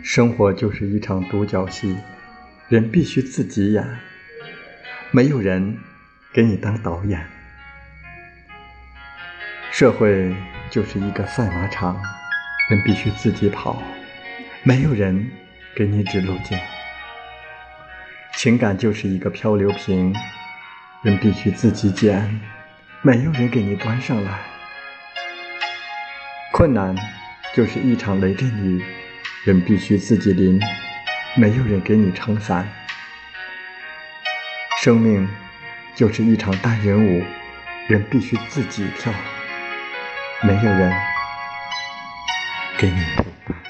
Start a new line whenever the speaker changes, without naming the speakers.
生活就是一场独角戏，人必须自己演，没有人给你当导演。社会就是一个赛马场，人必须自己跑，没有人给你指路径。情感就是一个漂流瓶，人必须自己捡，没有人给你端上来。困难就是一场雷阵雨。人必须自己淋，没有人给你撑伞。生命就是一场单人舞，人必须自己跳，没有人给你陪伴。